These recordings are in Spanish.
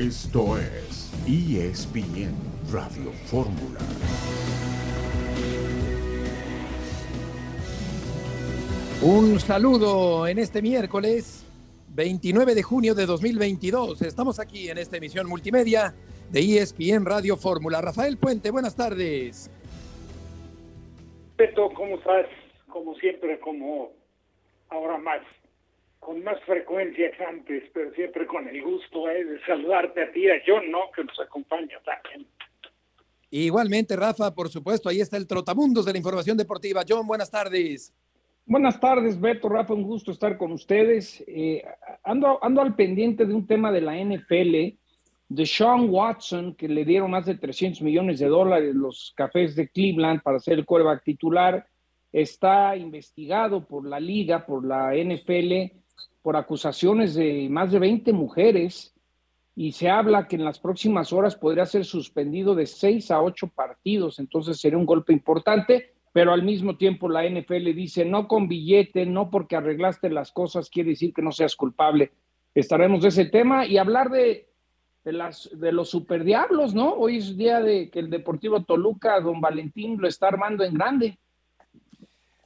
Esto es ESPN Radio Fórmula. Un saludo en este miércoles 29 de junio de 2022. Estamos aquí en esta emisión multimedia de ESPN Radio Fórmula. Rafael Puente, buenas tardes. Beto, ¿cómo estás? Como siempre, como ahora más, con más frecuencia que antes, pero siempre con el gusto eh, de saludarte a ti, a John, ¿no? Que nos acompaña también. Igualmente, Rafa, por supuesto, ahí está el trotamundos de la información deportiva. John, buenas tardes. Buenas tardes, Beto, Rafa, un gusto estar con ustedes. Eh, ando, ando al pendiente de un tema de la NFL, de Sean Watson, que le dieron más de 300 millones de dólares los cafés de Cleveland para ser el quarterback titular. Está investigado por la liga, por la NFL, por acusaciones de más de 20 mujeres y se habla que en las próximas horas podría ser suspendido de seis a ocho partidos, entonces sería un golpe importante pero al mismo tiempo la NFL dice, no con billete, no porque arreglaste las cosas, quiere decir que no seas culpable. Estaremos de ese tema y hablar de, de, las, de los superdiablos, ¿no? Hoy es día de que el Deportivo Toluca, don Valentín, lo está armando en grande.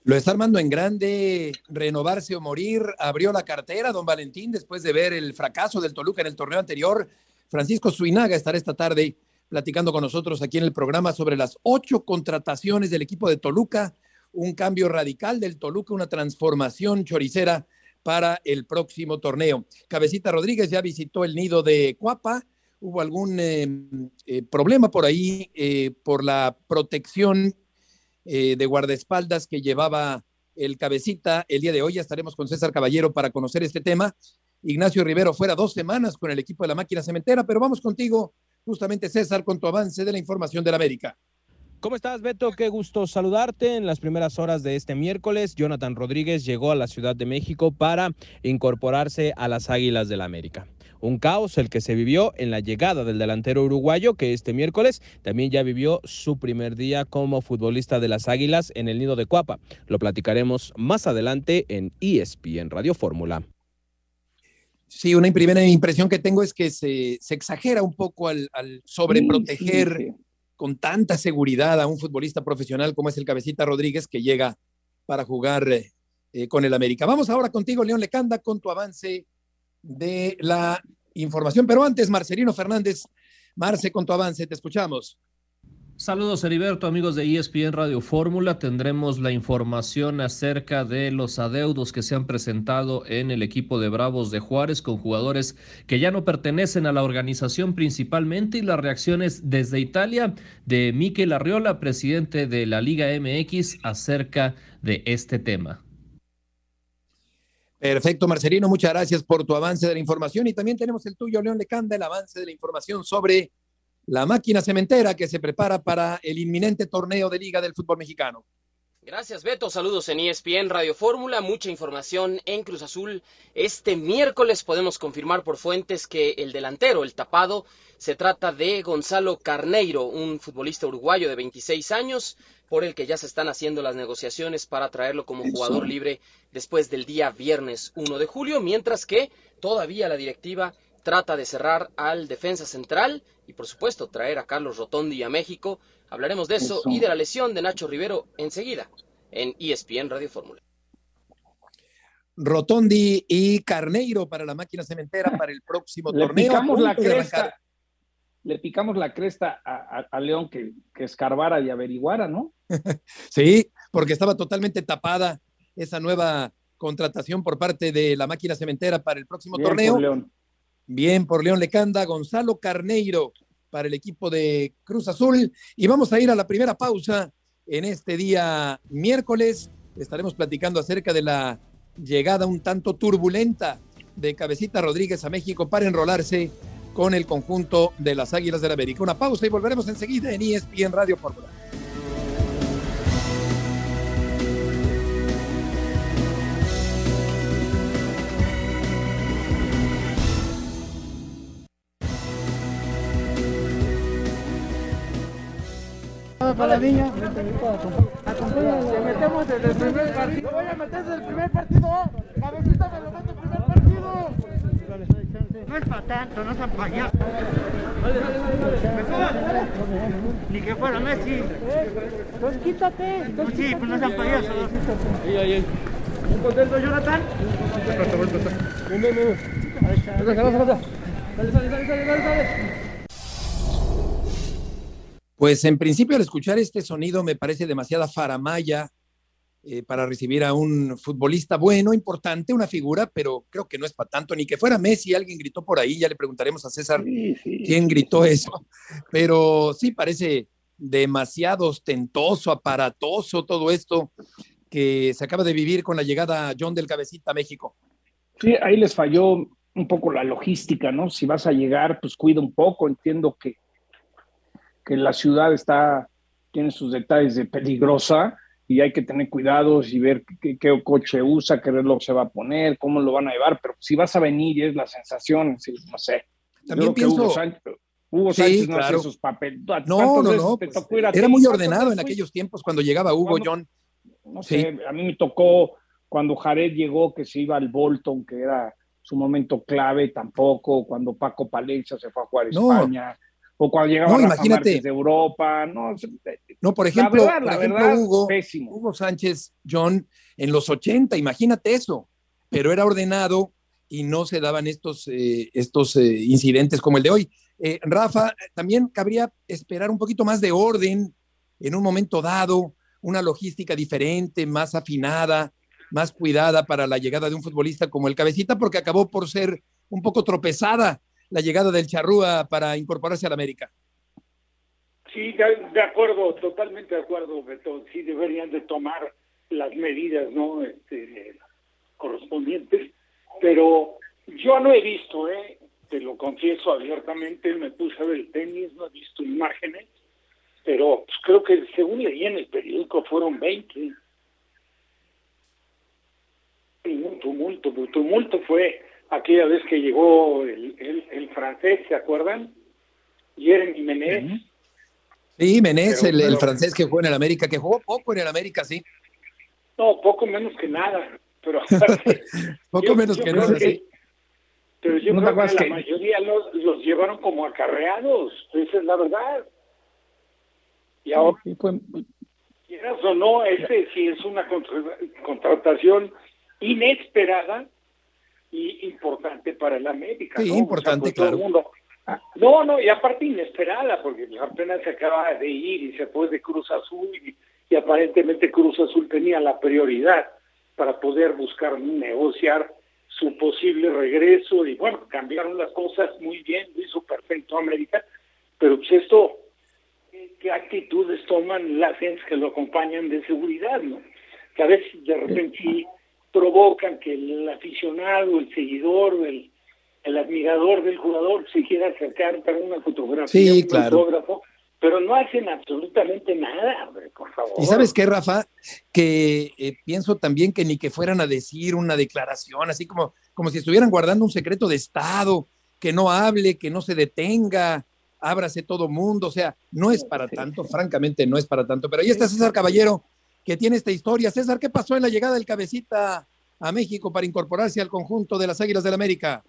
Lo está armando en grande, renovarse o morir. Abrió la cartera, don Valentín, después de ver el fracaso del Toluca en el torneo anterior. Francisco Suinaga estará esta tarde platicando con nosotros aquí en el programa sobre las ocho contrataciones del equipo de Toluca, un cambio radical del Toluca, una transformación choricera para el próximo torneo. Cabecita Rodríguez ya visitó el nido de Cuapa. Hubo algún eh, eh, problema por ahí eh, por la protección de guardaespaldas que llevaba el cabecita. El día de hoy ya estaremos con César Caballero para conocer este tema. Ignacio Rivero fuera dos semanas con el equipo de la máquina cementera, pero vamos contigo, justamente César, con tu avance de la información del América. ¿Cómo estás, Beto? Qué gusto saludarte. En las primeras horas de este miércoles, Jonathan Rodríguez llegó a la Ciudad de México para incorporarse a las Águilas del la América. Un caos el que se vivió en la llegada del delantero uruguayo, que este miércoles también ya vivió su primer día como futbolista de las Águilas en el nido de Cuapa. Lo platicaremos más adelante en ESPN Radio Fórmula. Sí, una primera impresión que tengo es que se, exagera un poco al, sobreproteger con tanta seguridad a un futbolista profesional como es el Cabecita Rodríguez que llega para jugar eh, con el América. Vamos ahora contigo, León Lecanda, con tu avance de la información. Pero antes, Marcelino Fernández, Marce, con tu avance, te escuchamos. Saludos Heriberto, amigos de ESPN Radio Fórmula. Tendremos la información acerca de los adeudos que se han presentado en el equipo de Bravos de Juárez con jugadores que ya no pertenecen a la organización principalmente y las reacciones desde Italia de Miquel Arriola, presidente de la Liga MX, acerca de este tema. Perfecto, Marcelino, muchas gracias por tu avance de la información y también tenemos el tuyo, León Lecanda, el avance de la información sobre la máquina cementera que se prepara para el inminente torneo de Liga del Fútbol Mexicano. Gracias Beto, saludos en ESPN Radio Fórmula, mucha información en Cruz Azul. Este miércoles podemos confirmar por fuentes que el delantero, el tapado, se trata de Gonzalo Carneiro, un futbolista uruguayo de 26 años, por el que ya se están haciendo las negociaciones para traerlo como jugador libre después del día viernes 1 de julio, mientras que todavía la directiva trata de cerrar al defensa central y por supuesto traer a Carlos Rotondi a México. Hablaremos de eso, y de la lesión de Nacho Rivero enseguida en ESPN Radio Fórmula. Rotondi y Carneiro para la máquina cementera para el próximo le torneo. Picamos la cresta, le picamos la cresta a, León que, que, escarbara y averiguara, ¿no? sí, porque estaba totalmente tapada esa nueva contratación por parte de la máquina cementera para el próximo torneo. Bien, por León Lecanda, Gonzalo Carneiro para el equipo de Cruz Azul. Y vamos a ir a la primera pausa en este día miércoles. Estaremos platicando acerca de la llegada un tanto turbulenta de Cabecita Rodríguez a México para enrolarse con el conjunto de las Águilas del la América. Una pausa y volveremos enseguida en ESPN Radio Fórmula. para la niña. Se metemos desde el primer partido. Voy a meter desde el primer partido. Cabecita me lo partido. No es para tanto, no sean payasos. Ni que fuera Messi. Pues quítate. Pues sí, pues no sean payasos. Ahí, ahí, ahí. ¿Un contento, Jonathan? Ven, ven, ven. Ahí está. Dale, dale, dale, dale, dale. Pues en principio al escuchar este sonido me parece demasiada faramaya eh, para recibir a un futbolista bueno, importante, una figura, pero creo que no es para tanto, ni que fuera Messi, alguien gritó por ahí, ya le preguntaremos a César Sí, sí. quién gritó eso, pero sí parece demasiado ostentoso, aparatoso todo esto que se acaba de vivir con la llegada John del Cabecita a México. Sí, ahí les falló un poco la logística, ¿no? Si vas a llegar, pues cuida un poco. Entiendo que, que la ciudad está, tiene sus detalles de peligrosa y hay que tener cuidados y ver qué, qué coche usa, qué reloj se va a poner, cómo lo van a llevar. Pero si vas a venir y es la sensación, sí, no sé. También Yo creo que pienso- Hugo Sánchez, Hugo Sí, Sánchez no claro. hace sus papeles. No, ¿Cuántas no, no, pues, era ti? muy ¿Cuántas ordenado en aquellos tiempos cuando llegaba Hugo Cuando- John. no Sí. sé, a mí me tocó cuando Jared llegó que se iba al Bolton, que era su momento clave, tampoco, cuando Paco Palencia se fue a jugar a No. España, o cuando llegaba No, imagínate. De Europa, no, No, por ejemplo, la verdad, por la ejemplo, verdad, Hugo, pésimo. Hugo Sánchez, John, en los 80, imagínate eso, pero era ordenado y no se daban estos, eh, estos eh, incidentes como el de hoy. Eh, Rafa, también cabría esperar un poquito más de orden en un momento dado, una logística diferente, más afinada, más cuidada para la llegada de un futbolista como el Cabecita, porque acabó por ser un poco tropezada la llegada del Charrúa para incorporarse al América. Sí, de, acuerdo, totalmente de acuerdo, Beto. Sí deberían de tomar las medidas no este, correspondientes, pero yo no he visto, ¿eh? te lo confieso abiertamente, me puse a ver el tenis, no he visto imágenes, pero pues, creo que según leí en el periódico fueron 20. Ningún tumulto, el tumulto fue aquella vez que llegó el, el, el francés, ¿se acuerdan? Jeremy Menez. Sí, Menés, Pero- el, el pero- francés que jugó en el América, que jugó poco en el América, sí. No, poco menos que nada, pero Poco Yo- menos yo que nada, que- sí. pero yo ¿No te creo que la que- mayoría los, los llevaron como acarreados, esa es la verdad. Y ahora, Sí, fue- quieras o no, este sí es una contra- contratación inesperada y importante para el América. Sí, ¿no? importante, pues, todo claro. el mundo- Ah, No, no, y aparte inesperada, porque apenas se acaba de ir y se fue de Cruz Azul y, y aparentemente Cruz Azul tenía la prioridad para poder buscar negociar su posible regreso y bueno, cambiaron las cosas muy bien, lo hizo perfecto América, pero pues esto, ¿qué, qué actitudes toman las gentes que lo acompañan de seguridad, no? Que a veces de repente sí provocan que el aficionado, el seguidor, el, el admirador del jugador se quiera acercar para una fotografía, Sí, un claro. autógrafo, pero no hacen absolutamente nada, hombre, por favor. Y sabes qué, Rafa, que eh, pienso también que ni que fueran a decir una declaración, así como, como si estuvieran guardando un secreto de Estado, que no hable, que no se detenga, ábrase todo mundo, o sea, no es para tanto, francamente no es para tanto. Pero ahí está César Caballero, que tiene esta historia. César, ¿qué pasó en la llegada del cabecita a México para incorporarse al conjunto de las Águilas del América?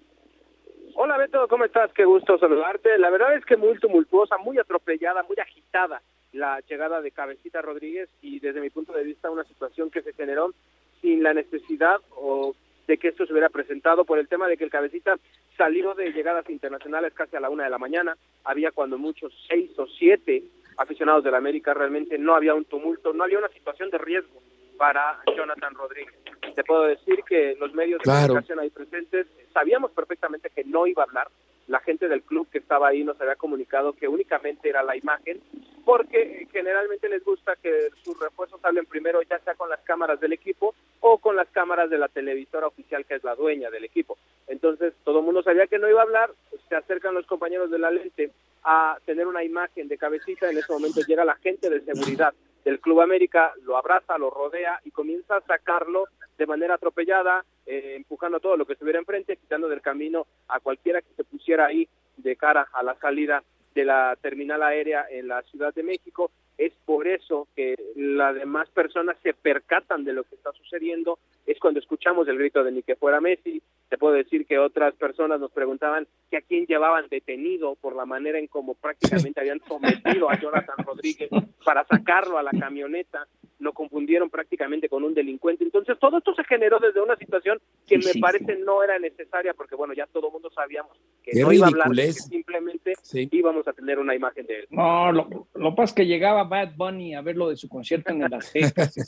Hola Beto, ¿cómo estás? Qué gusto saludarte. La verdad es que muy tumultuosa, muy atropellada, muy agitada la llegada de Cabecita Rodríguez y desde mi punto de vista una situación que se generó sin la necesidad o de que esto se hubiera presentado por el tema de que el Cabecita salió de llegadas internacionales casi a la una de la mañana. Había cuando muchos seis o siete aficionados de la América, realmente no había un tumulto, no había una situación de riesgo para Jonathan Rodríguez. Te puedo decir que los medios de Claro. comunicación ahí presentes sabíamos perfectamente que no iba a hablar. La gente del club que estaba ahí nos había comunicado que únicamente era la imagen, porque generalmente les gusta que sus refuerzos hablen primero, ya sea con las cámaras del equipo o con las cámaras de la televisora oficial que es la dueña del equipo. Entonces, todo el mundo sabía que no iba a hablar, se acercan los compañeros de la lente a tener una imagen de cabecita, en ese momento llega la gente de seguridad del Club América, lo abraza, lo rodea y comienza a sacarlo de manera atropellada, eh, empujando todo lo que estuviera enfrente, quitando del camino a cualquiera que se pusiera ahí de cara a la salida de la terminal aérea en la Ciudad de México. Es por eso que las demás personas se percatan de lo que está sucediendo, es cuando escuchamos el grito de ni que fuera Messi, te puedo decir que otras personas nos preguntaban que a quién llevaban detenido por la manera en cómo prácticamente habían sometido a Jonathan Rodríguez para sacarlo a la camioneta, lo confundieron prácticamente con un delincuente. Entonces todo esto se generó desde una situación que me parece no era necesaria porque bueno, ya todo el mundo sabíamos que no iba a hablar, que simplemente íbamos a tener una imagen de él. No, lo, lo pasa es que llegaba Bad Bunny a ver lo de su concierto en el Azteca,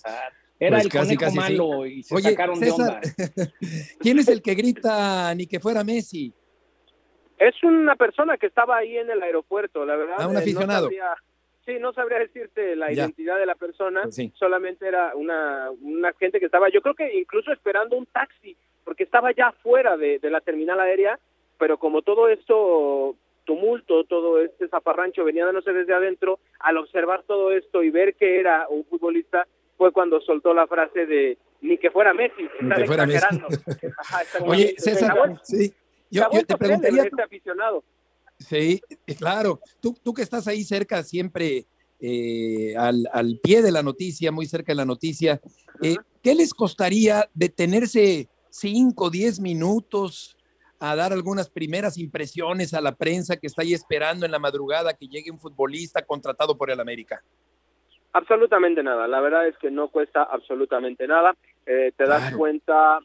Era pues el casi, conejo malo y se sacaron de onda. ¿Quién es el que grita ni que fuera Messi? Es una persona que estaba ahí en el aeropuerto, la verdad. Ah, un eh, aficionado. Sí, no sabría decirte la identidad de la persona, pues solamente era una, una gente que estaba, yo creo que incluso esperando un taxi, porque estaba ya fuera de, de la terminal aérea, pero como todo esto tumulto, todo este zaparrancho venía dándose desde adentro, al observar todo esto y ver que era un futbolista, fue cuando soltó la frase de ni que fuera Messi, ni que fuera Messi. Oye, César, sí, yo, te preguntaría... Este aficionado. Sí, claro. Tú, tú que estás ahí cerca siempre eh, al, al, pie de la noticia, muy cerca de la noticia, eh, ¿qué les costaría detenerse cinco, diez minutos a dar algunas primeras impresiones a la prensa que está ahí esperando en la madrugada que llegue un futbolista contratado por el América? Absolutamente nada, la verdad es que no cuesta absolutamente nada. Eh, te das cuenta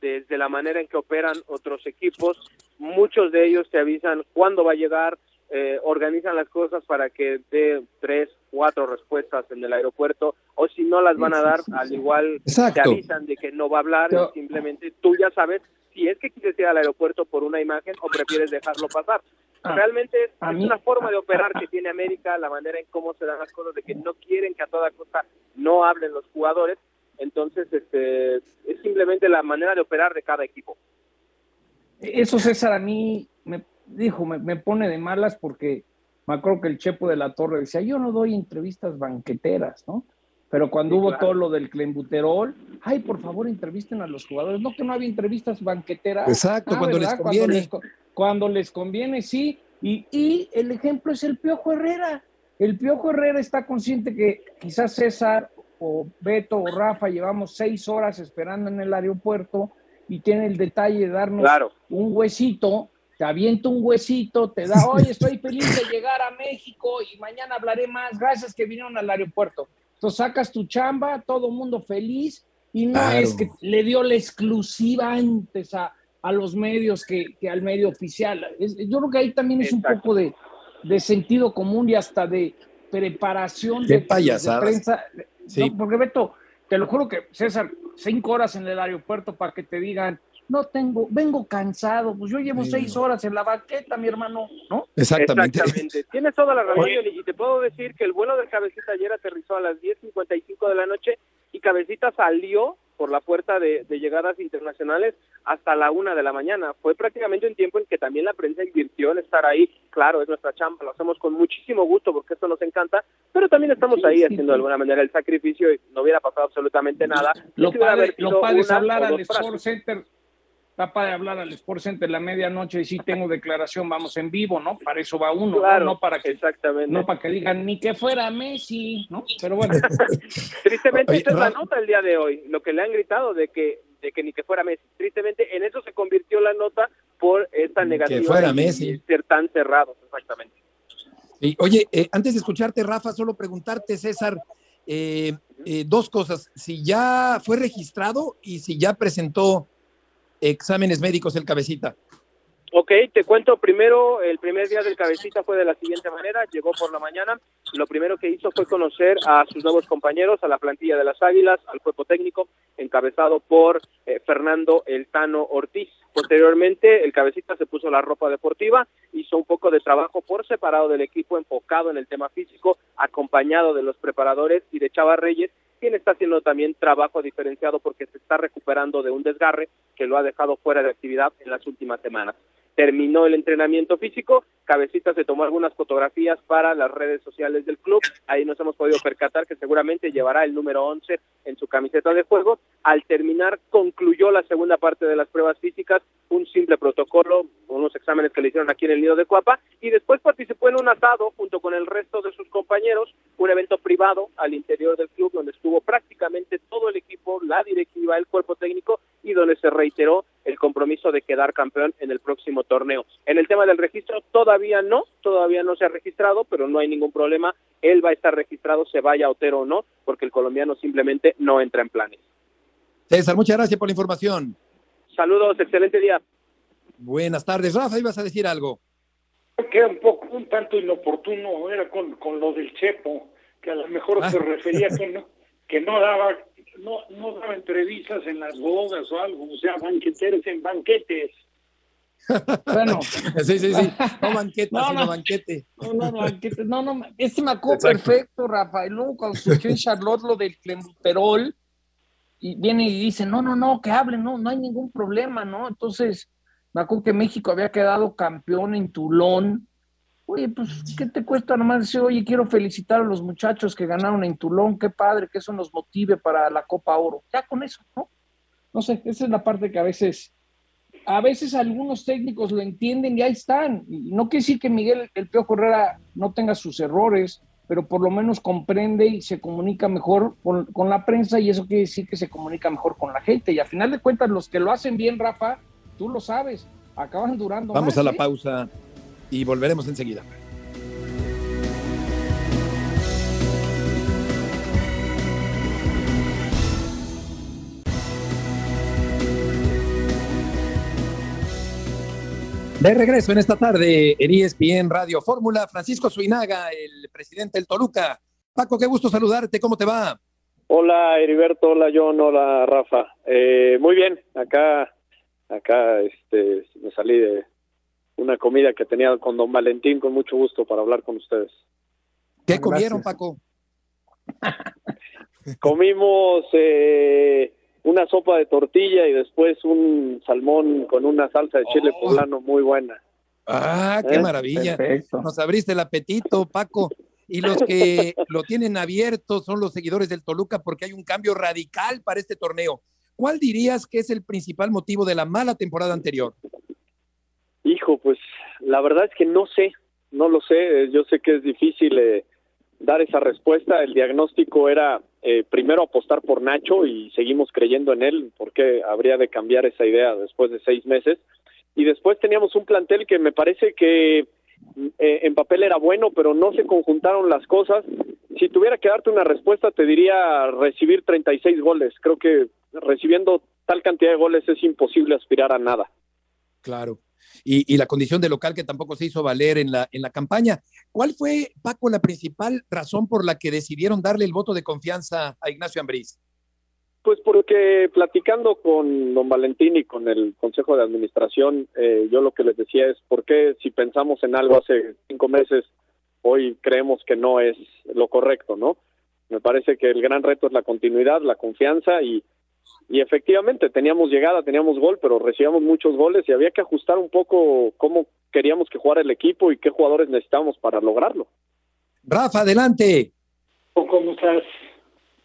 desde la manera en que operan otros equipos, muchos de ellos te avisan cuándo va a llegar, eh, organizan las cosas para que dé tres, cuatro respuestas en el aeropuerto, o si no las van a dar, al igual te avisan de que no va a hablar, simplemente tú ya sabes si es que quieres ir al aeropuerto por una imagen o prefieres dejarlo pasar. Ah, Realmente es, una forma de operar que tiene América, la manera en cómo se dan las cosas, de que no quieren que a toda costa no hablen los jugadores, entonces este, es simplemente la manera de operar de cada equipo. Eso César a mí me dijo, me, pone de malas porque me acuerdo que el Chepo de la Torre decía, yo no doy entrevistas banqueteras, ¿no? Pero cuando hubo todo lo del clembuterol, ay, por favor, entrevisten a los jugadores. No que no había entrevistas banqueteras. Exacto, ah, cuando les conviene. Cuando les, conviene, sí. Y, y, el ejemplo es el Piojo Herrera. El Piojo Herrera está consciente que quizás César o Beto o Rafa llevamos seis horas esperando en el aeropuerto y tiene el detalle de darnos un huesito, te avienta un huesito, te da, hoy estoy feliz de llegar a México y mañana hablaré más, gracias que vinieron al aeropuerto. Entonces sacas tu chamba, todo mundo feliz, y no es que le dio la exclusiva antes a, a los medios que, que, al medio oficial. yo creo que ahí también es un poco de, de, sentido común y hasta de preparación de, de, prensa. Sí. porque Beto, te lo juro que César, cinco horas en el aeropuerto para que te digan, no tengo, vengo cansado, pues yo llevo seis horas en la banqueta, mi hermano, ¿no? Exactamente. Exactamente. Tienes toda la razón, y te puedo decir que el vuelo del Cabecita ayer aterrizó a las 10.55 de la noche y Cabecita salió por la puerta de, llegadas internacionales hasta la una de la mañana. Fue prácticamente un tiempo en que también la prensa invirtió en estar ahí. Claro, es nuestra chamba, lo hacemos con muchísimo gusto porque esto nos encanta, pero también estamos ahí haciendo de alguna manera el sacrificio y no hubiera pasado absolutamente nada. Lo, padre, lo padre es hablar al Sport Center está de hablar al Sport Center la medianoche y si tengo declaración, vamos en vivo, ¿no? Para eso va uno, ¿no? para que exactamente. no para que digan ni que fuera Messi, ¿no? Pero bueno. Tristemente esta es la nota el día de hoy, lo que le han gritado de que de que ni que fuera Messi. Tristemente en eso se convirtió la nota por esta negativa que fuera Messi. ser tan cerrados, exactamente. Y, oye, eh, antes de escucharte, Rafa, solo preguntarte, César, eh, eh, dos cosas. Si ya fue registrado y si ya presentó exámenes médicos el cabecita? Ok, te cuento primero, el primer día del cabecita fue de la siguiente manera, llegó por la mañana, lo primero que hizo fue conocer a sus nuevos compañeros, a la plantilla de las Águilas, al cuerpo técnico, encabezado por eh, Fernando El Tano Ortiz. Posteriormente, el cabecita se puso la ropa deportiva, hizo un poco de trabajo por separado del equipo, enfocado en el tema físico, acompañado de los preparadores y de Chava Reyes, quien está haciendo también trabajo diferenciado porque se está recuperando de un desgarre que lo ha dejado fuera de actividad en las últimas semanas. Terminó el entrenamiento físico, Cabecita se tomó algunas fotografías para las redes sociales del club, ahí nos hemos podido percatar que seguramente llevará el número 11 en su camiseta de juego. Al terminar, concluyó la segunda parte de las pruebas físicas, un simple protocolo, unos exámenes que le hicieron aquí en el nido de Cuapa, y después participó en un asado junto con el resto de sus compañeros, un evento privado al interior del club donde estuvo prácticamente todo el equipo, la directiva, el cuerpo técnico y donde se reiteró el compromiso de quedar campeón en el próximo torneo. En el tema del registro todavía no, todavía no se ha registrado, pero no hay ningún problema. Él va a estar registrado, se vaya Otero o no, porque el colombiano simplemente no entra en planes. César, muchas gracias por la información. Saludos, excelente día. Buenas tardes. Rafa, ibas a decir algo. Que era un poco, un tanto inoportuno, era con, con lo del Chepo, que a lo mejor se refería que no, que no daba, no, no daba entrevistas en las bodas o algo, o sea, banqueteros en banquetes. Bueno, Sí, sí, sí. No banqueta, No, sino no. banquete. no, no, no, banquete, no, no, este me acuerdo Exacto. perfecto, Rafael. Luego cuando surgió en Charlotte lo del clenbuterol, y viene y dice, no, no, no, que hablen, no, no hay ningún problema, ¿no? Entonces, me acuerdo que México había quedado campeón en Tulón. Oye, pues, ¿qué te cuesta nomás decir, oye, quiero felicitar a los muchachos que ganaron en Tulón, qué padre, que eso nos motive para la Copa Oro? Ya con eso, ¿no? No sé, esa es la parte que a veces, a veces algunos técnicos lo entienden y ahí están. Y no quiere decir que Miguel El Piojo Herrera no tenga sus errores, pero por lo menos comprende y se comunica mejor con, con la prensa y eso quiere decir que se comunica mejor con la gente. Y a final de cuentas, los que lo hacen bien, Rafa, tú lo sabes, acaban durando Vamos más, a la ¿eh? pausa y volveremos enseguida. De regreso en esta tarde en ESPN Radio Fórmula, Francisco Suinaga, el presidente del Toluca. Paco, qué gusto saludarte, ¿cómo te va? Hola Heriberto, hola John, hola Rafa. Eh, muy bien, acá, acá este, me salí de una comida que tenía con don Valentín con mucho gusto para hablar con ustedes. ¿Qué comieron, Paco? Comimos eh, una sopa de tortilla y después un salmón con una salsa de chile Oh. poblano muy buena. Ah, qué ¿Eh? maravilla. Perfecto. Nos abriste el apetito, Paco. Y los que lo tienen abierto son los seguidores del Toluca porque hay un cambio radical para este torneo. ¿Cuál dirías que es el principal motivo de la mala temporada anterior? Hijo, pues la verdad es que no sé, no lo sé. Yo sé que es difícil eh, dar esa respuesta. El diagnóstico era eh, primero apostar por Nacho y seguimos creyendo en él, porque habría de cambiar esa idea después de seis meses. Y después teníamos un plantel que me parece que eh, en papel era bueno, pero no se conjuntaron las cosas. Si tuviera que darte una respuesta, te diría recibir 36 goles. Creo que recibiendo tal cantidad de goles es imposible aspirar a nada. Claro. Y, y la condición de local que tampoco se hizo valer en la, en la campaña. ¿Cuál fue, Paco, la principal razón por la que decidieron darle el voto de confianza a Ignacio Ambriz? Pues porque platicando con don Valentín y con el Consejo de Administración, eh, yo lo que les decía es por qué si pensamos en algo hace cinco meses, hoy creemos que no es lo correcto, ¿no? Me parece que el gran reto es la continuidad, la confianza y, y efectivamente teníamos llegada, teníamos gol, pero recibíamos muchos goles y había que ajustar un poco cómo queríamos que jugara el equipo y qué jugadores necesitábamos para lograrlo. Rafa, adelante. ¿Cómo estás?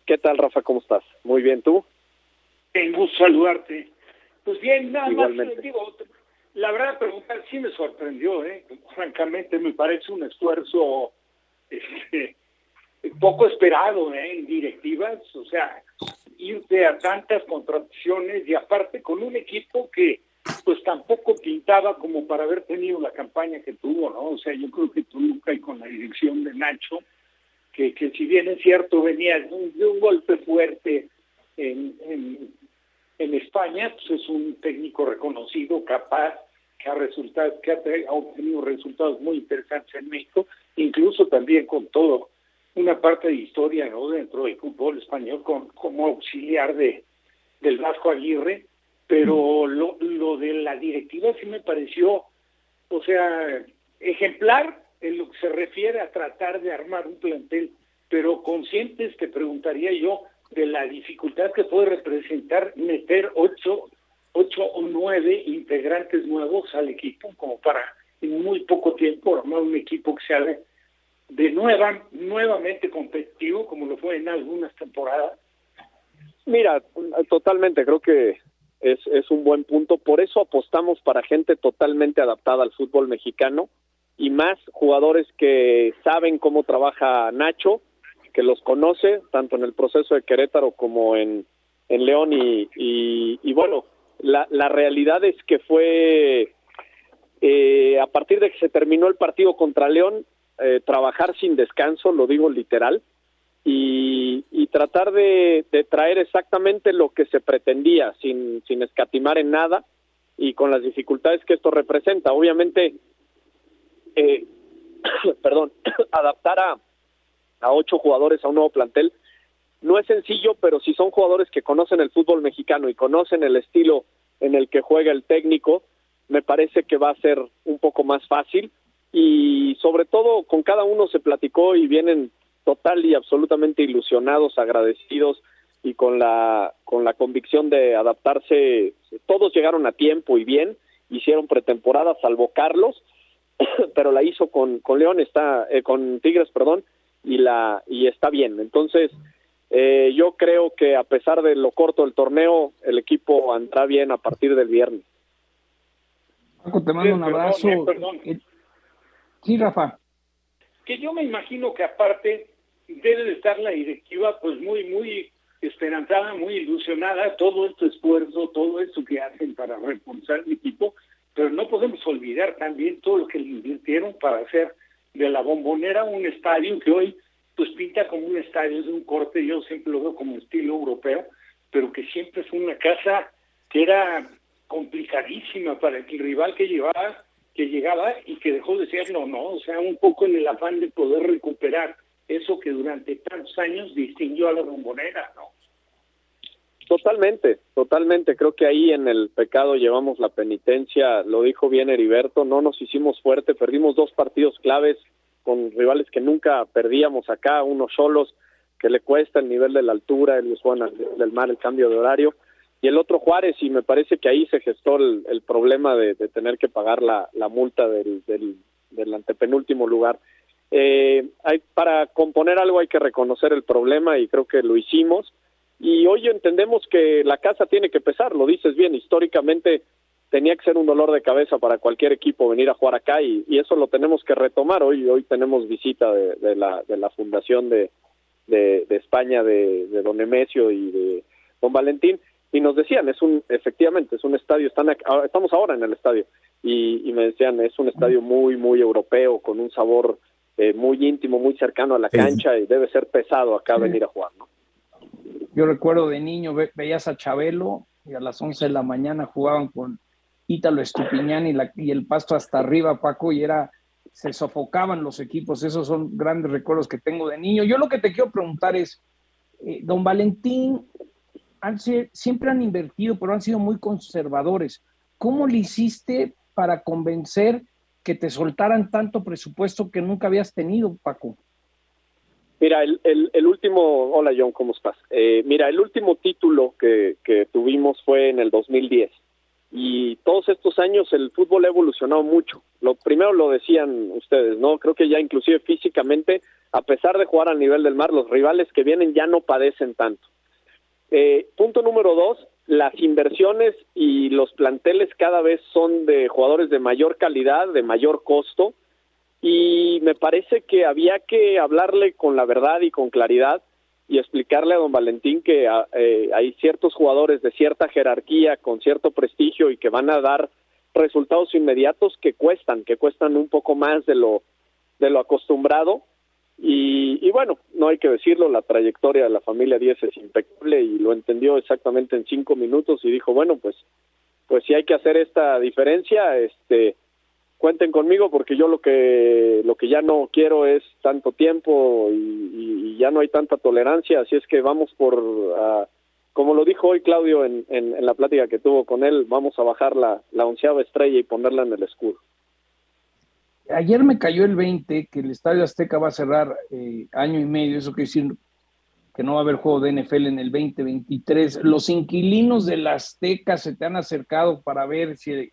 ¿Qué tal, Rafa? ¿Cómo estás? Muy bien, ¿tú? Un gusto saludarte. Pues bien, nada Igualmente. más, digo, la verdad, preguntar sí me sorprendió, ¿eh? Francamente, me parece un esfuerzo este, poco esperado ¿eh? en directivas, o sea, irte a tantas contradicciones y aparte con un equipo que pues tampoco pintaba como para haber tenido la campaña que tuvo, ¿no? O sea, yo creo que Toluca y con la dirección de Nacho, que, que si bien es cierto venía de un, golpe fuerte en, en, en España, pues es un técnico reconocido, capaz, que ha, resultado, que ha, ha obtenido resultados muy interesantes en México, incluso también con todo una parte de historia ¿no? dentro del fútbol español con, como auxiliar de del Vasco Aguirre, pero lo, lo de la directiva sí me pareció, o sea, ejemplar en lo que se refiere a tratar de armar un plantel, pero conscientes, te preguntaría yo, de la dificultad que puede representar meter ocho, ocho o nueve integrantes nuevos al equipo, como para en muy poco tiempo armar un equipo que sea de, de nueva, nuevamente competitivo, como lo fue en algunas temporadas. Mira, totalmente, creo que es, es un buen punto. Por eso apostamos para gente totalmente adaptada al fútbol mexicano y más jugadores que saben cómo trabaja Nacho que los conoce, tanto en el proceso de Querétaro como en, en León. Y, y, bueno, la, la, realidad es que fue eh, a partir de que se terminó el partido contra León, eh, trabajar sin descanso, lo digo literal, y, y tratar de, traer exactamente lo que se pretendía, sin, sin escatimar en nada y con las dificultades que esto representa. Obviamente, eh, perdón, adaptar a, a ocho jugadores a un nuevo plantel no es sencillo, pero si son jugadores que conocen el fútbol mexicano y conocen el estilo en el que juega el técnico, me parece que va a ser un poco más fácil y sobre todo con cada uno se platicó y vienen total y absolutamente ilusionados, agradecidos y con la con la convicción de adaptarse. Todos llegaron a tiempo y bien, hicieron pretemporada salvo Carlos, pero la hizo con con León está eh, con Tigres, perdón, y la y está bien. Entonces, eh, yo creo que a pesar de lo corto del torneo, el equipo andará bien a partir del viernes. Paco, te mando un abrazo. Eh, sí, Rafa. Que yo me imagino que aparte debe de estar la directiva pues muy, muy esperanzada, muy ilusionada, todo este esfuerzo, todo esto que hacen para reforzar el equipo, pero no podemos olvidar también todo lo que le invirtieron para hacer de la bombonera un estadio que hoy pues pinta como un estadio de un corte, yo siempre lo veo como estilo europeo, pero que siempre fue una casa que era complicadísima para el rival que llevaba, que llegaba y que dejó de serlo, ¿no? O sea, un poco en el afán de poder recuperar eso que durante tantos años distinguió a la bombonera, ¿no? Totalmente, totalmente. Creo que ahí en el pecado llevamos la penitencia, lo dijo bien Heriberto, no nos hicimos fuerte, perdimos dos partidos claves con rivales que nunca perdíamos acá, unos solos que le cuesta el nivel de la altura, el Juan del mar, el cambio de horario y el otro Juárez y me parece que ahí se gestó el, problema de, tener que pagar la, multa del, del, antepenúltimo lugar. Eh, para componer algo hay que reconocer el problema y creo que lo hicimos. Y hoy entendemos que la casa tiene que pesar, lo dices bien, históricamente tenía que ser un dolor de cabeza para cualquier equipo venir a jugar acá y, eso lo tenemos que retomar. Hoy hoy tenemos visita de, la, de la fundación de, de, de España de, de Don Emesio y de Don Valentín y nos decían, es un, efectivamente, es un estadio, están, ah, estamos ahora en el estadio, y, y, me decían, es un estadio muy, muy europeo, con un sabor eh, muy íntimo, muy cercano a la cancha, y debe ser pesado acá venir a jugar, ¿no? Yo recuerdo de niño, ve, veías a Chabelo, y a las 11 de la mañana jugaban con Ítalo Estupiñán y, la, y el pasto hasta arriba, Paco, y era, se sofocaban los equipos, esos son grandes recuerdos que tengo de niño. Yo lo que te quiero preguntar es, eh, don Valentín siempre han invertido, pero han sido muy conservadores. ¿Cómo le hiciste para convencer que te soltaran tanto presupuesto que nunca habías tenido, Paco? Mira, el, el, último, hola John, ¿cómo estás? Eh, mira, el último título que, que tuvimos fue en el 2010 y todos estos años el fútbol ha evolucionado mucho. Lo primero lo decían ustedes, ¿no? Creo que ya inclusive físicamente, a pesar de jugar al nivel del mar, los rivales que vienen ya no padecen tanto. Eh, punto número dos, las inversiones y los planteles cada vez son de jugadores de mayor calidad, de mayor costo, y me parece que había que hablarle con la verdad y con claridad y explicarle a don Valentín que ah, eh, hay ciertos jugadores de cierta jerarquía, con cierto prestigio y que van a dar resultados inmediatos que cuestan, que cuestan un poco más de lo de lo acostumbrado y, bueno, no hay que decirlo, la trayectoria de la familia 10 es impecable y lo entendió exactamente en cinco minutos y dijo, bueno, pues, pues si hay que hacer esta diferencia, este, cuenten conmigo porque yo lo que, lo que ya no quiero es tanto tiempo y, ya no hay tanta tolerancia, así es que vamos por, uh, como lo dijo hoy Claudio en, en, la plática que tuvo con él, vamos a bajar la, la onceava estrella y ponerla en el escudo ayer me cayó el 20 que el Estadio Azteca va a cerrar eh, año y medio, eso quiere decir que no va a haber juego de NFL en el 2023. ¿Los inquilinos del Azteca se te han acercado para ver si,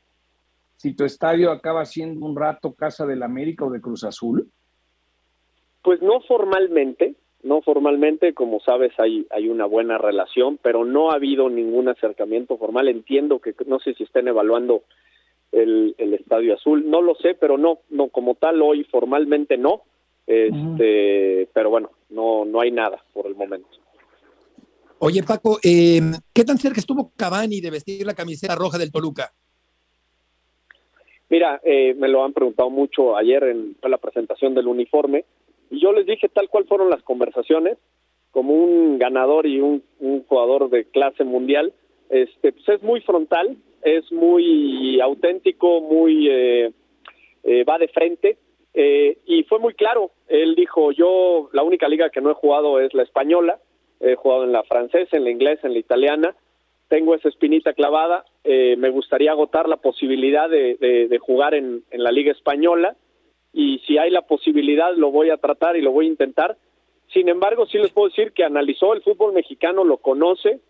si tu estadio acaba siendo un rato Casa del América o de Cruz Azul? Pues no formalmente, no formalmente, como sabes, hay, hay una buena relación, pero no ha habido ningún acercamiento formal. Entiendo que no sé si estén evaluando el, el Estadio Azul. No lo sé, pero no, no como tal hoy formalmente no. Este, pero bueno, no, no hay nada por el momento. Oye, Paco, eh, ¿qué tan cerca estuvo Cavani de vestir la camiseta roja del Toluca? Mira, eh, me lo han preguntado mucho ayer en la presentación del uniforme y yo les dije tal cual fueron las conversaciones, como un ganador y un, jugador de clase mundial, este, pues es muy frontal, es muy auténtico, muy eh, eh, va de frente y fue muy claro. Él dijo, yo la única liga que no he jugado es la española, he jugado en la francesa, en la inglesa, en la italiana, tengo esa espinita clavada, eh, me gustaría agotar la posibilidad de, jugar en, la Liga Española y si hay la posibilidad lo voy a tratar y lo voy a intentar. Sin embargo, sí les puedo decir que analizó el fútbol mexicano, lo conoce,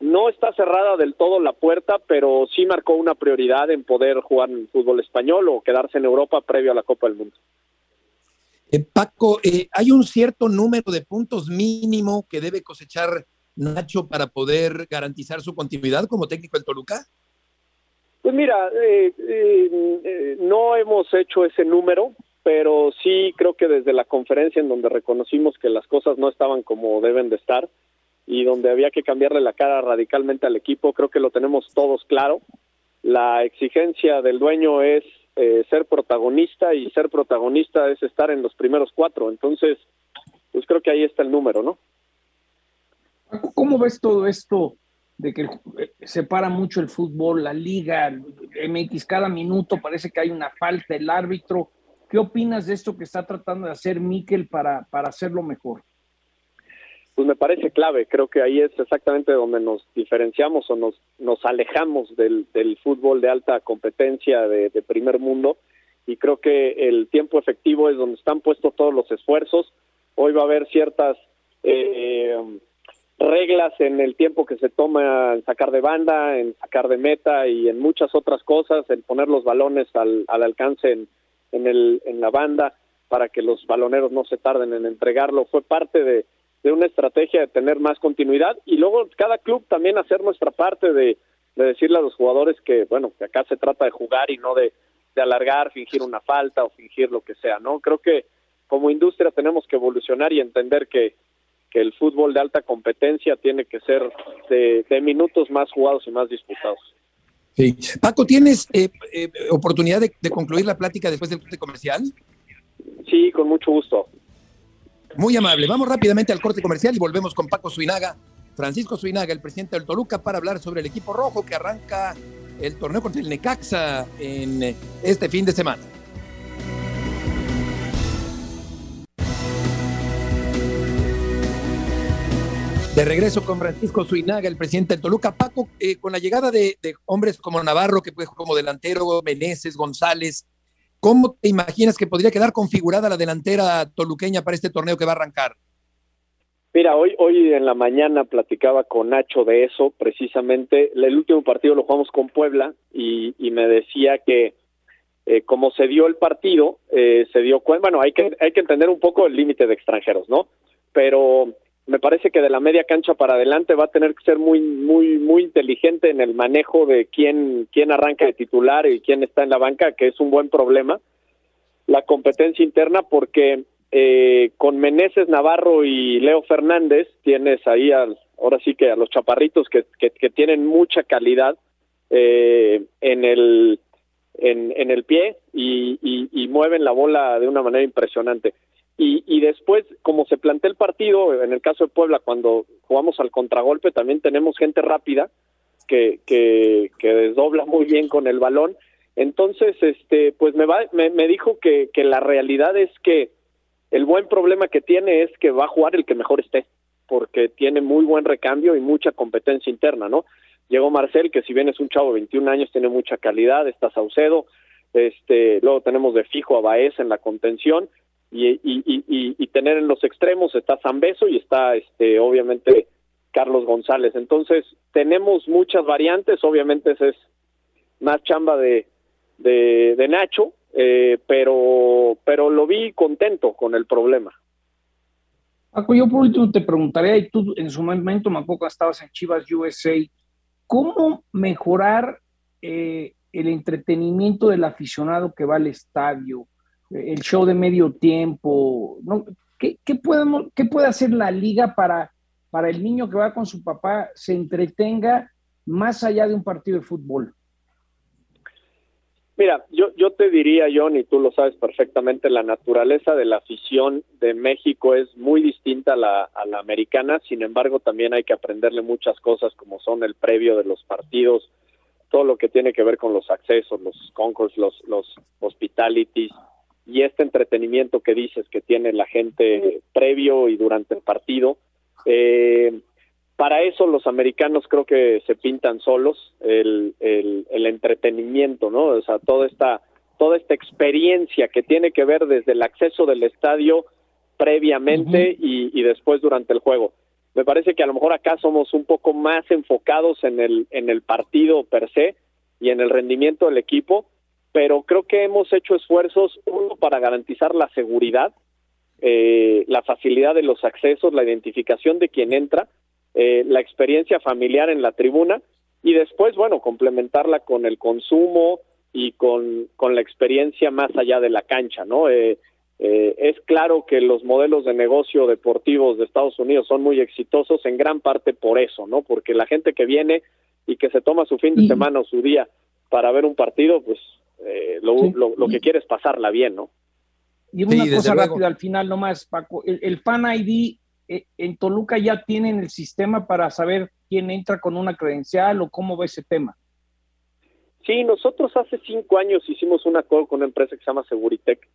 no está cerrada del todo la puerta, pero sí marcó una prioridad en poder jugar en fútbol español o quedarse en Europa previo a la Copa del Mundo. Eh, Paco, eh, ¿hay un cierto número de puntos mínimo que debe cosechar Nacho para poder garantizar su continuidad como técnico del Toluca? Pues mira, eh, eh, no hemos hecho ese número, pero sí creo que desde la conferencia en donde reconocimos que las cosas no estaban como deben de estar y donde había que cambiarle la cara radicalmente al equipo, creo que lo tenemos todos claro. La exigencia del dueño es eh, ser protagonista y ser protagonista es estar en los primeros cuatro. Entonces, pues creo que ahí está el número, ¿no? ¿Cómo ves todo esto de que eh, separa mucho el fútbol, la liga, MX, cada minuto parece que hay una falta, el árbitro? ¿Qué opinas de esto que está tratando de hacer Miquel para, para hacerlo mejor? Pues me parece clave, creo que ahí es exactamente donde nos diferenciamos o nos, nos alejamos del, del fútbol de alta competencia de, primer mundo y creo que el tiempo efectivo es donde están puestos todos los esfuerzos. Hoy va a haber ciertas eh, reglas en el tiempo que se toma en sacar de banda, en sacar de meta y en muchas otras cosas, en poner los balones al, al alcance en, en, el, en la banda para que los baloneros no se tarden en entregarlo. Fue parte de, de una estrategia de tener más continuidad y luego cada club también hacer nuestra parte de, de decirle a los jugadores que, bueno, que acá se trata de jugar y no de, de alargar, fingir una falta o fingir lo que sea, ¿no? Creo que como industria tenemos que evolucionar y entender que, que el fútbol de alta competencia tiene que ser de, minutos más jugados y más disputados. Sí. Paco, ¿tienes eh, eh, oportunidad de, concluir la plática después del comercial? Sí, con mucho gusto. Muy amable. Vamos rápidamente al corte comercial y volvemos con Paco Suinaga, Francisco Suinaga, el presidente del Toluca, para hablar sobre el equipo rojo que arranca el torneo contra el Necaxa en eh, este fin de semana. De regreso con Francisco Suinaga, el presidente del Toluca. Paco, eh, con la llegada de, hombres como Navarro, que fue como delantero, Meneses, González, ¿cómo te imaginas que podría quedar configurada la delantera toluqueña para este torneo que va a arrancar? Mira, hoy, hoy en la mañana platicaba con Nacho de eso, precisamente. El último partido lo jugamos con Puebla y, me decía que eh, como se dio el partido, eh, se dio cuenta, bueno, hay que, hay que entender un poco el límite de extranjeros, ¿no? Pero me parece que de la media cancha para adelante va a tener que ser muy muy muy inteligente en el manejo de quién quién arranca de titular y quién está en la banca, que es un buen problema. La competencia interna porque eh, con Meneses Navarro y Leo Fernández tienes ahí al, ahora sí que a los chaparritos que, que, tienen mucha calidad eh, en el en, el pie y, y mueven la bola de una manera impresionante. Y, después, como se plantea el partido, en el caso de Puebla, cuando jugamos al contragolpe, también tenemos gente rápida que, que, desdobla muy bien con el balón. Entonces, este, pues me, va, me, me dijo que, que la realidad es que el buen problema que tiene es que va a jugar el que mejor esté, porque tiene muy buen recambio y mucha competencia interna, ¿no? Llegó Marcel, que si bien es un chavo de 21 años, tiene mucha calidad, está Saucedo, este, luego tenemos de fijo a Baez en la contención, y, y, y, tener en los extremos está Zambeso y está este obviamente Carlos González. Entonces, tenemos muchas variantes, obviamente ese es más chamba de, de, Nacho, eh, pero, pero lo vi contento con el problema. Paco, yo por último te preguntaría, y tú en su momento, me acuerdo estabas en Chivas USA, ¿cómo mejorar eh, el entretenimiento del aficionado que va al estadio? El show de medio tiempo. ¿no? ¿Qué, podemos, ¿Qué puede hacer la liga para, para el niño que va con su papá se entretenga más allá de un partido de fútbol? Mira, yo, yo te diría, John, y tú lo sabes perfectamente, la naturaleza de la afición de México es muy distinta a la, a la americana, sin embargo también hay que aprenderle muchas cosas como son el previo de los partidos, todo lo que tiene que ver con los accesos, los concourse, los, los hospitalities y este entretenimiento que dices que tiene la gente previo y durante el partido. Eh, para eso los americanos creo que se pintan solos el, el, entretenimiento, ¿no? O sea, toda esta, toda esta experiencia que tiene que ver desde el acceso del estadio previamente y, y, después durante el juego. Me parece que a lo mejor acá somos un poco más enfocados en el, en el partido per se y en el rendimiento del equipo, pero creo que hemos hecho esfuerzos, uno, para garantizar la seguridad, eh, la facilidad de los accesos, la identificación de quien entra, eh, la experiencia familiar en la tribuna y después, bueno, complementarla con el consumo y con, con la experiencia más allá de la cancha, ¿no? Eh, eh, es claro que los modelos de negocio deportivos de Estados Unidos son muy exitosos en gran parte por eso, ¿no? Porque la gente que viene y que se toma su fin de semana o su día para ver un partido, pues lo, lo, que quiere es pasarla bien, ¿no? Y una cosa rápida al final nomás, Paco, el, el Fan ID eh, en Toluca ya tienen el sistema para saber quién entra con una credencial o cómo va ese tema. Sí, nosotros hace cinco años hicimos un acuerdo con una empresa que se llama Seguritech,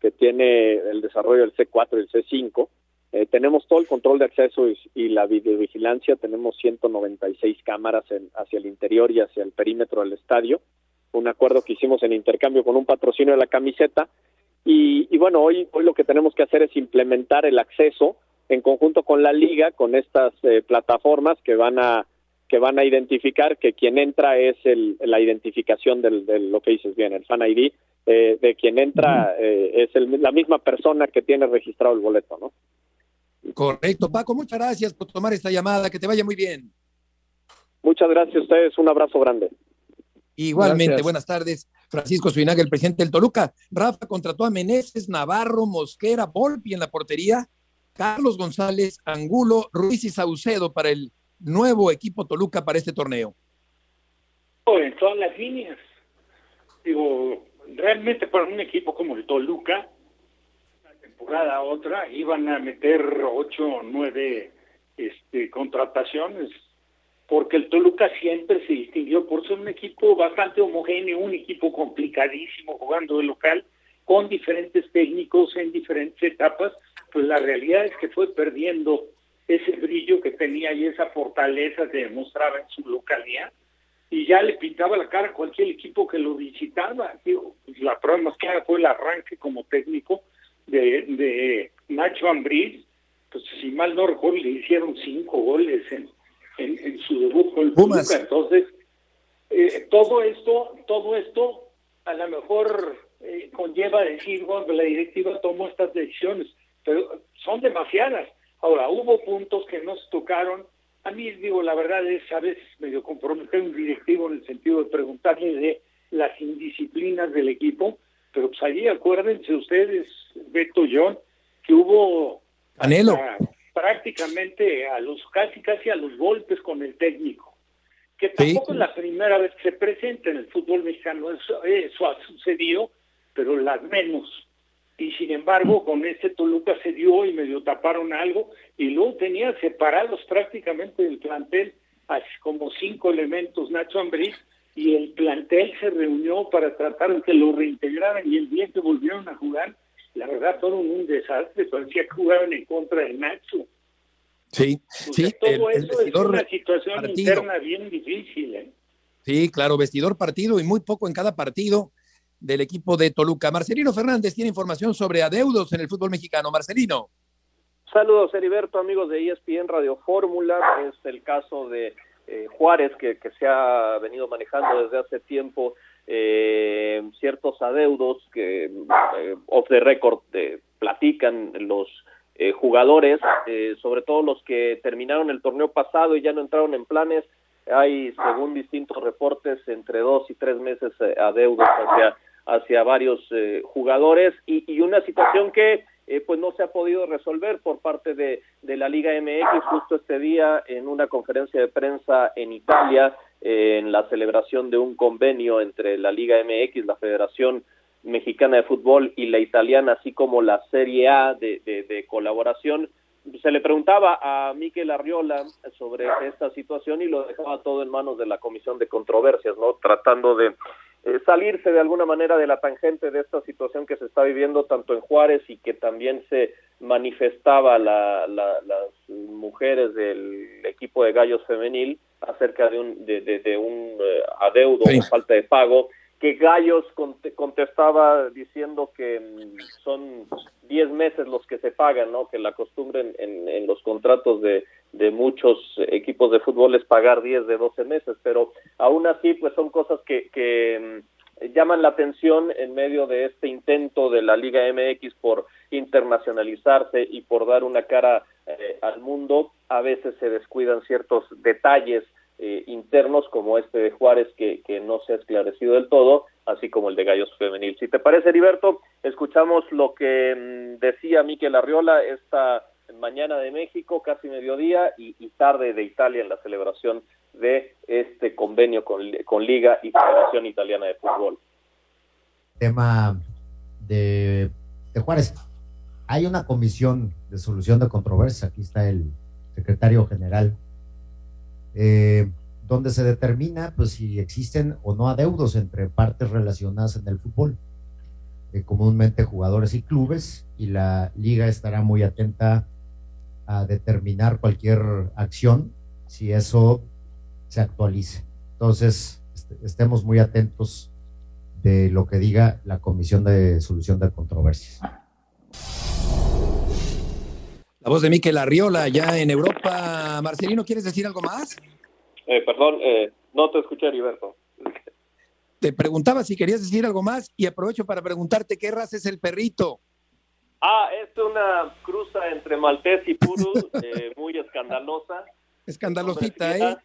que tiene el desarrollo del C4 y el C5. Eh, tenemos todo el control de acceso y, la videovigilancia, tenemos 196 cámaras hacia el interior y hacia el perímetro del estadio. Un acuerdo que hicimos en intercambio con un patrocinio de la camiseta. Y, y bueno, hoy, hoy lo que tenemos que hacer es implementar el acceso en conjunto con la liga, con estas eh, plataformas que van a que van a identificar que quien entra es el, la identificación del, lo que dices bien, el fan ID, eh, de quien entra eh, es el, la misma persona que tiene registrado el boleto, ¿no? Correcto, Paco, muchas gracias por tomar esta llamada, que te vaya muy bien. Muchas gracias a ustedes, un abrazo grande. Igualmente, buenas tardes. Francisco Suinaga, el presidente del Toluca. Rafa contrató a Meneses, Navarro, Mosquera, Volpi en la portería Carlos González, Angulo, Ruiz y Saucedo para el nuevo equipo Toluca para este torneo? En todas las líneas. Digo, realmente para un equipo como el Toluca, una temporada a otra, iban a meter ocho o nueve este, contrataciones, porque el Toluca siempre se distinguió por ser un equipo bastante homogéneo, un equipo complicadísimo jugando de local, con diferentes técnicos en diferentes etapas, pues la realidad es que fue perdiendo ese brillo que tenía y esa fortaleza que demostraba en su localidad y ya le pintaba la cara a cualquier equipo que lo visitaba. Pues, la prueba más clara fue el arranque como técnico de, de Nacho Ambriz, pues si mal no recuerdo le hicieron cinco goles en, en, su debut con el Pumas. Entonces, eh, todo esto, todo esto a lo mejor eh, conlleva decir, bueno, la directiva tomó estas decisiones pero son demasiadas. Ahora, hubo puntos que no se tocaron. A mí, digo, la verdad es a veces medio comprometer un directivo en el sentido de preguntarle de las indisciplinas del equipo, pero pues allí acuérdense ustedes, Beto John, que hubo Anhelo. Prácticamente a los casi casi a los golpes con el técnico, que tampoco es la primera vez que se presenta en el fútbol mexicano, eso, eso ha sucedido, pero las menos. Y sin embargo con este Toluca se dio y medio taparon algo y luego tenía separados prácticamente del plantel así como cinco elementos Nacho Ambriz y el plantel se reunió para tratar de que lo reintegraran y el día que volvieron a jugar la verdad todo un desastre parecía que jugaban en contra de Nacho sí sí todo eso es una situación interna bien difícil ¿eh? sí claro vestidor partido y muy poco en cada partido del equipo de Toluca. Marcelino Fernández tiene información sobre adeudos en el fútbol mexicano. Marcelino. Saludos, Heriberto, amigos de ESPN Radio Fórmula. Es el caso de eh, Juárez, que, se ha venido manejando desde hace tiempo eh, ciertos adeudos que eh, off the record platican los jugadores, sobre todo los que terminaron el torneo pasado y ya no entraron en planes. Hay, según distintos reportes, entre dos y tres meses adeudos hacia hacia varios eh, jugadores y, una situación que eh, pues no se ha podido resolver por parte de, de, la Liga MX justo este día en una conferencia de prensa en Italia en la celebración de un convenio entre la Liga MX, la Federación Mexicana de Fútbol y la italiana, así como la Serie A de, de colaboración, se le preguntaba a Miquel Arriola sobre esta situación y lo dejaba todo en manos de la Comisión de Controversias, ¿no? Tratando de eh, salirse de alguna manera de la tangente de esta situación que se está viviendo tanto en Juárez y que también se manifestaba la, las mujeres del equipo de Gallos Femenil acerca de un, de, de, un eh, adeudo o falta de pago que Gallos contestaba diciendo que mm, son 10 meses los que se pagan, ¿no? Que la costumbre en, en, los contratos de, de, muchos equipos de fútbol es pagar 10 de 12 meses, pero aún así, pues son cosas que, que mm, llaman la atención en medio de este intento de la Liga MX por internacionalizarse y por dar una cara eh, al mundo. A veces se descuidan ciertos detalles eh, internos como este de Juárez que, que no se ha esclarecido del todo, así como el de Gallos Femenil. Si te parece, Heriberto, escuchamos lo que mm, decía Miquel Arriola esta mañana de México, casi mediodía, y, tarde de Italia en la celebración de este convenio con, con Liga y Federación Italiana de Fútbol. Tema de, de Juárez. Hay una comisión de solución de controversia, aquí está el secretario general eh, donde se determina pues, si existen o no adeudos entre partes relacionadas en el fútbol, eh, comúnmente jugadores y clubes, y la liga estará muy atenta a determinar cualquier acción si eso se actualice. Entonces, estemos muy atentos de lo que diga la Comisión de Solución de Controversias. La voz de Miquel Arriola, ya en Europa. Marcelino, ¿quieres decir algo más? Eh, perdón, eh, no te escuché, Heriberto. Te preguntaba si querías decir algo más y aprovecho para preguntarte qué raza es el perrito. Ah, es una cruza entre maltés y puro, eh, muy escandalosa. Escandalosita, ¿eh?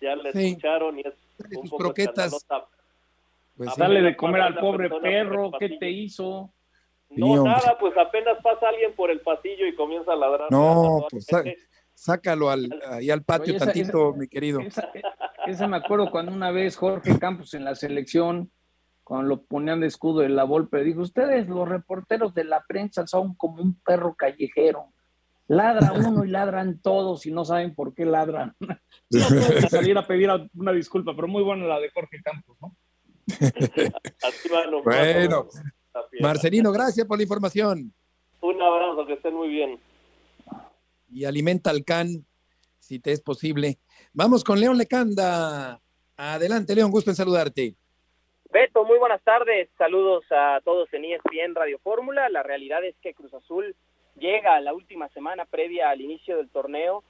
Ya la escucharon y es un poco croquetas. Pues Dale de comer al pobre perro, ¿qué te hizo? No, nada, pues apenas pasa alguien por el pasillo y comienza a ladrar. No, pues sácalo al, ahí al patio tantito, mi querido. Esa, me acuerdo cuando una vez Jorge Campos en la selección, cuando lo ponían de escudo de la Volpe, dijo, ustedes los reporteros de la prensa son como un perro callejero. Ladra uno y ladran todos y no saben por qué ladran. No puedo salir a pedir una disculpa, pero muy buena la de Jorge Campos, ¿no? bueno, Marcelino, gracias por la información. Un abrazo, que estén muy bien. Y alimenta al can, si te es posible. Vamos con León Lecanda. Adelante, León, gusto en saludarte. Beto, muy buenas tardes. Saludos a todos en ESPN Radio Fórmula. La realidad es que Cruz Azul llega a la última semana previa al inicio del torneo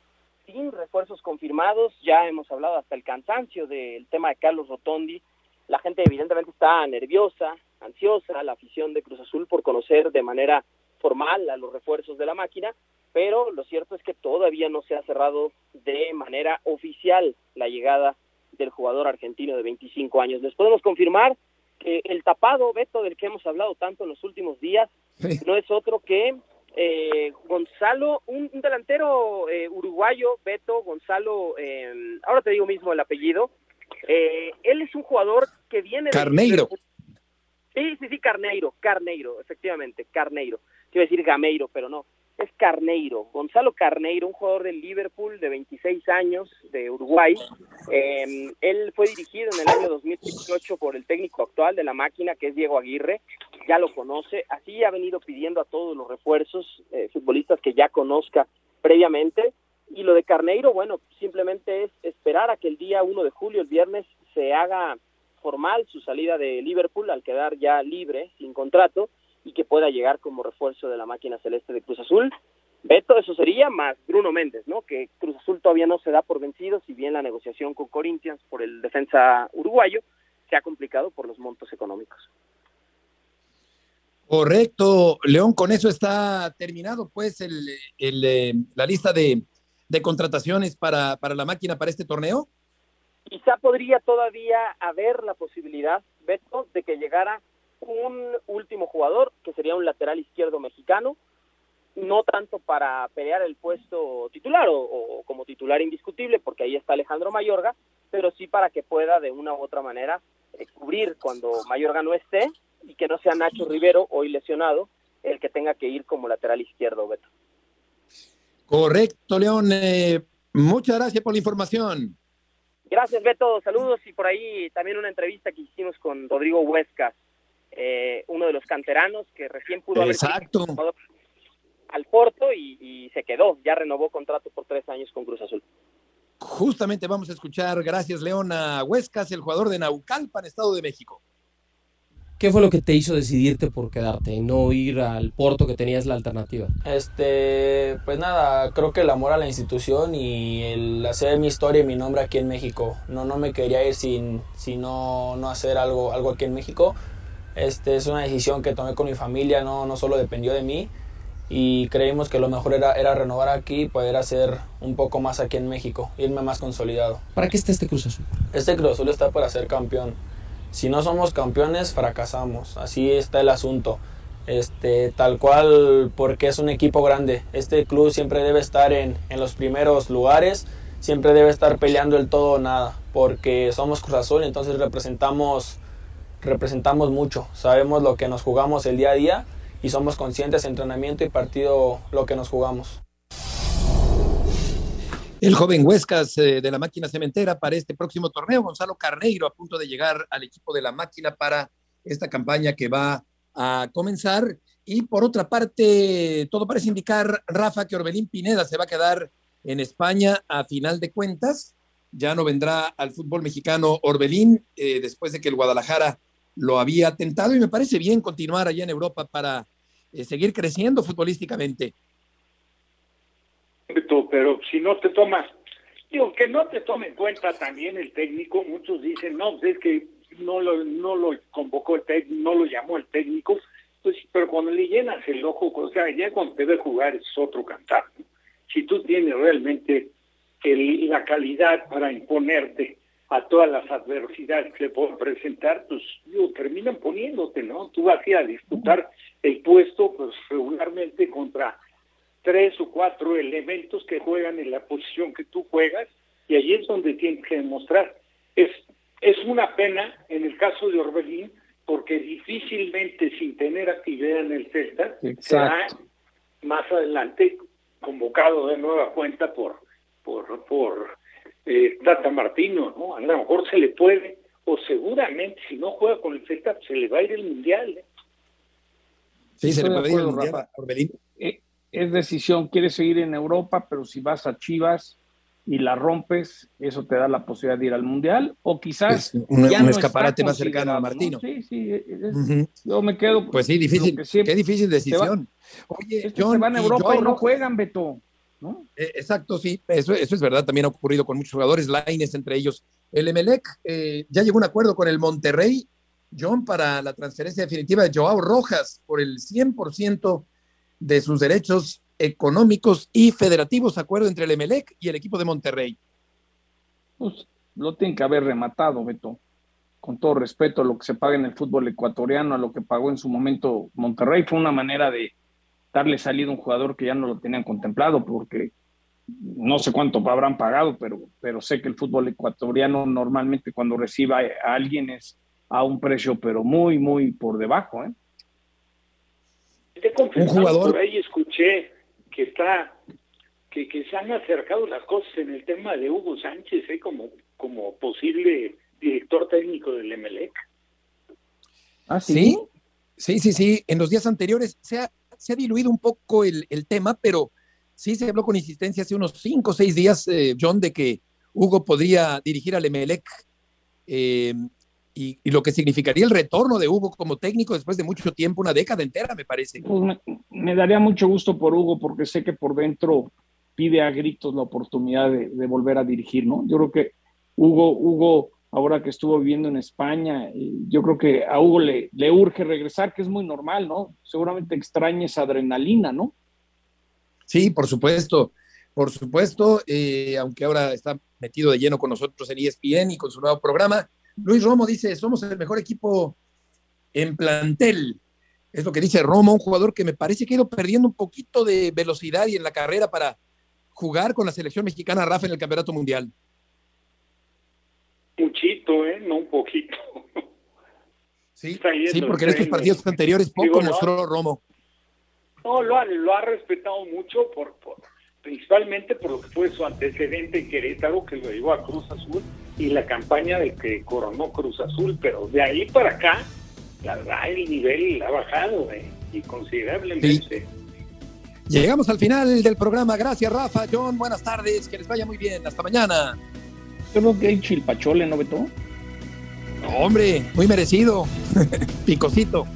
sin refuerzos confirmados. Ya hemos hablado hasta el cansancio del tema de Carlos Rotondi. La gente evidentemente está nerviosa, ansiosa la afición de Cruz Azul por conocer de manera formal a los refuerzos de la máquina, pero lo cierto es que todavía no se ha cerrado de manera oficial la llegada del jugador argentino de 25 años. Les podemos confirmar que el tapado, Beto, del que hemos hablado tanto en los últimos días, no es otro que eh, Gonzalo, un, delantero eh, uruguayo, Beto Gonzalo, eh, ahora te digo mismo el apellido, él es un jugador que viene... Carneiro. Sí, sí, sí, Carneiro, Carneiro, efectivamente, Carneiro. Quiero decir Gameiro, pero no, es Carneiro. Gonzalo Carneiro, un jugador del Liverpool de 26 años, de Uruguay. Em, él fue dirigido en el año 2018 por el técnico actual de la máquina, que es Diego Aguirre. Ya lo conoce. Así ha venido pidiendo a todos los refuerzos eh, futbolistas que ya conozca previamente. Y lo de Carneiro, bueno, simplemente es esperar a que el día 1 de julio, el viernes, se haga formal su salida de Liverpool al quedar ya libre, sin contrato, y que pueda llegar como refuerzo de la máquina celeste de Cruz Azul. Beto, eso sería más Bruno Méndez, ¿no? Que Cruz Azul todavía no se da por vencido, si bien la negociación con Corinthians por el defensa uruguayo se ha complicado por los montos económicos. Correcto, León, con eso está terminado pues el, eh, la lista de, de contrataciones para, para la máquina para este torneo. Quizá podría todavía haber la posibilidad, Beto, de que llegara un último jugador que sería un lateral izquierdo mexicano, no tanto para pelear el puesto titular o, como titular indiscutible, porque ahí está Alejandro Mayorga, pero sí para que pueda de una u otra manera eh, cubrir cuando Mayorga no esté y que no sea Nacho Rivero, hoy lesionado, el que tenga que ir como lateral izquierdo, Beto. Correcto, León. Eh, muchas gracias por la información. Gracias, Beto. Saludos y por ahí también una entrevista que hicimos con Rodrigo Huesca, eh, uno de los canteranos que recién pudo Exacto. al Porto y, y, se quedó. Ya renovó contrato por tres años con Cruz Azul. Justamente vamos a escuchar, gracias Leona Huescas, el jugador de Naucalpan, Estado de México. ¿Qué fue lo que te hizo decidirte por quedarte y no ir al Porto que tenías la alternativa? Este, pues nada, creo que el amor a la institución y el hacer mi historia y mi nombre aquí en México. No, no me quería ir sin, sin no, no hacer algo, algo aquí en México. Este, es una decisión que tomé con mi familia, no, no solo dependió de mí. Y creímos que lo mejor era, era renovar aquí y poder hacer un poco más aquí en México, irme más consolidado. ¿Para qué está este Cruz Azul? Este Cruz Azul está para ser campeón si no somos campeones, fracasamos. Así está el asunto. Este, tal cual, porque es un equipo grande. Este club siempre debe estar en, en los primeros lugares, siempre debe estar peleando el todo o nada, porque somos Cruz Azul, entonces representamos, representamos mucho. Sabemos lo que nos jugamos el día a día y somos conscientes entrenamiento y partido lo que nos jugamos. El joven Huescas eh, de la máquina cementera para este próximo torneo, Gonzalo Carneiro, a punto de llegar al equipo de la máquina para esta campaña que va a comenzar. Y por otra parte, todo parece indicar, Rafa, que Orbelín Pineda se va a quedar en España a final de cuentas. Ya no vendrá al fútbol mexicano Orbelín eh, después de que el Guadalajara lo había tentado y me parece bien continuar allá en Europa para eh, seguir creciendo futbolísticamente pero si no te tomas, digo, que no te tome en cuenta también el técnico, muchos dicen, no, pues es que no lo, no lo convocó el técnico, no lo llamó el técnico, pues, pero cuando le llenas el ojo, o sea, ya cuando te ve jugar es otro cantar. Si tú tienes realmente el, la calidad para imponerte a todas las adversidades que le pueden presentar, pues digo, terminan poniéndote, ¿no? Tú vas a ir a disputar el puesto, pues regularmente contra tres o cuatro elementos que juegan en la posición que tú juegas y allí es donde tienes que demostrar. Es, es una pena en el caso de Orbelín porque difícilmente sin tener actividad en el Celta será más adelante convocado de nueva cuenta por por por eh, Tata Martino, ¿no? A lo mejor se le puede o seguramente si no juega con el Celta se le va a ir el mundial. ¿eh? Sí, se le puede ir el mundial Orbelín. Eh, es decisión, quieres seguir en Europa, pero si vas a Chivas y la rompes, eso te da la posibilidad de ir al Mundial, o quizás pues, un, escaparate más cercano a Martino. Sí, sí, yo me quedo. Pues sí, difícil, qué difícil decisión. Oye, John, se van a Europa y, no juegan, Beto. ¿no? Eh, exacto, sí, eso, eso es verdad, también ha ocurrido con muchos jugadores, Laines entre ellos. El Emelec eh, ya llegó a un acuerdo con el Monterrey, John, para la transferencia definitiva de Joao Rojas por el 100% de sus derechos económicos y federativos, acuerdo entre el Emelec y el equipo de Monterrey. Pues lo tienen que haber rematado, Beto. Con todo respeto a lo que se paga en el fútbol ecuatoriano, a lo que pagó en su momento Monterrey, fue una manera de darle salida a un jugador que ya no lo tenían contemplado, porque no sé cuánto habrán pagado, pero, pero sé que el fútbol ecuatoriano normalmente cuando reciba a alguien es a un precio, pero muy, muy por debajo. ¿eh? Un jugador por ahí escuché que está que, que se han acercado las cosas en el tema de Hugo Sánchez ¿eh? como como posible director técnico del Emelec. ¿Ah, sí? sí? Sí, sí, En los días anteriores se ha, se ha diluido un poco el, el, tema, pero sí se habló con insistencia hace unos cinco o seis días, eh, John, de que Hugo podría dirigir al Emelec. Eh, y, lo que significaría el retorno de Hugo como técnico después de mucho tiempo, una década entera, me parece. Pues me, daría mucho gusto por Hugo porque sé que por dentro pide a gritos la oportunidad de, volver a dirigir, ¿no? Yo creo que Hugo, Hugo, ahora que estuvo viviendo en España, yo creo que a Hugo le, le urge regresar, que es muy normal, ¿no? Seguramente extraña esa adrenalina, ¿no? Sí, por supuesto, por supuesto, eh, aunque ahora está metido de lleno con nosotros en ESPN y con su nuevo programa, Luis Romo dice, somos el mejor equipo en plantel. Es lo que dice Roma, un jugador que me parece que ha ido perdiendo un poquito de velocidad y en la carrera para jugar con la selección mexicana Rafa en el Campeonato Mundial. Muchito, ¿eh? No un poquito. Sí, sí porque en estos partidos anteriores poco mostró Romo. No, lo ha, lo ha respetado mucho por, por, principalmente por lo que fue su antecedente en Querétaro, que lo llevó a Cruz Azul, y la campaña de que coronó Cruz Azul, pero de ahí para acá, la verdad, el nivel ha bajado ¿eh? y considerablemente. Llegamos al final del programa. Gracias, Rafa. John, buenas tardes. Que les vaya muy bien. Hasta mañana. Creo que hay chilpachole, ¿no, Beto? No, hombre, muy merecido. Picosito.